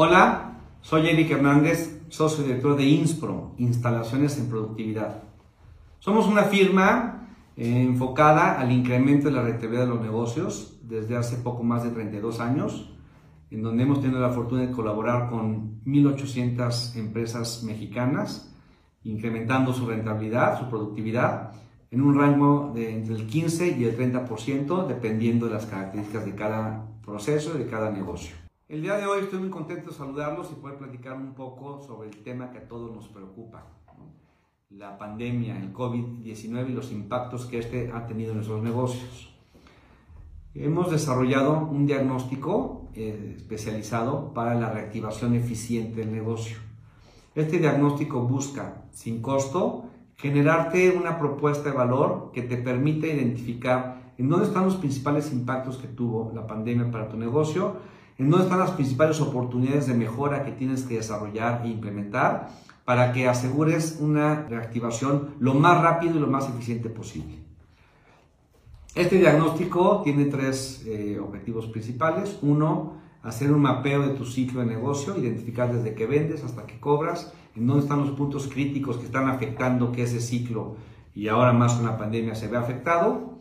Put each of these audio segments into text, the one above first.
Hola, soy Eric Hernández, socio director de Inspro, Instalaciones en Productividad. Somos una firma eh, enfocada al incremento de la rentabilidad de los negocios desde hace poco más de 32 años, en donde hemos tenido la fortuna de colaborar con 1.800 empresas mexicanas, incrementando su rentabilidad, su productividad, en un rango de entre el 15 y el 30%, dependiendo de las características de cada proceso y de cada negocio. El día de hoy estoy muy contento de saludarlos y poder platicar un poco sobre el tema que a todos nos preocupa, la pandemia, el COVID-19 y los impactos que este ha tenido en nuestros negocios. Hemos desarrollado un diagnóstico eh, especializado para la reactivación eficiente del negocio. Este diagnóstico busca, sin costo, generarte una propuesta de valor que te permite identificar en dónde están los principales impactos que tuvo la pandemia para tu negocio en dónde están las principales oportunidades de mejora que tienes que desarrollar e implementar para que asegures una reactivación lo más rápido y lo más eficiente posible. Este diagnóstico tiene tres eh, objetivos principales. Uno, hacer un mapeo de tu ciclo de negocio, identificar desde que vendes hasta que cobras, en dónde están los puntos críticos que están afectando que ese ciclo y ahora más con la pandemia se ve afectado.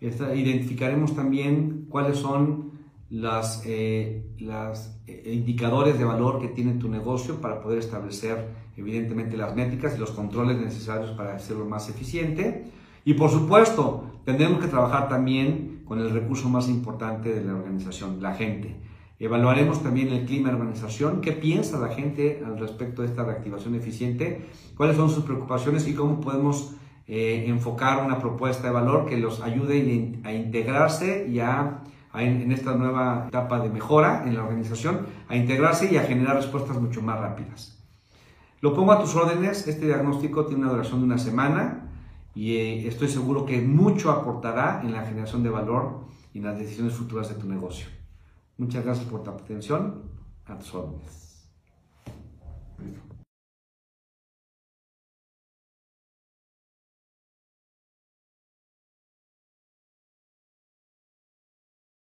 identificaremos también cuáles son las, eh, eh, indicadores de valor que tiene tu negocio para poder establecer evidentemente las métricas y los controles necesarios para hacerlo más eficiente. Y por supuesto, tendremos que trabajar también con el recurso más importante de la organización, la gente. Evaluaremos también el clima de organización, qué piensa la gente al respecto de esta reactivación eficiente, cuáles son sus preocupaciones y cómo podemos eh, enfocar una propuesta de valor que los ayude a integrarse y en esta nueva etapa de mejora en la organización, a integrarse y a generar respuestas mucho más rápidas. Lo pongo a tus órdenes, este diagnóstico tiene una duración de una semana y eh, estoy seguro que mucho aportará en la generación de valor y en las decisiones futuras de tu negocio. Muchas gracias por tu atención, a tus órdenes.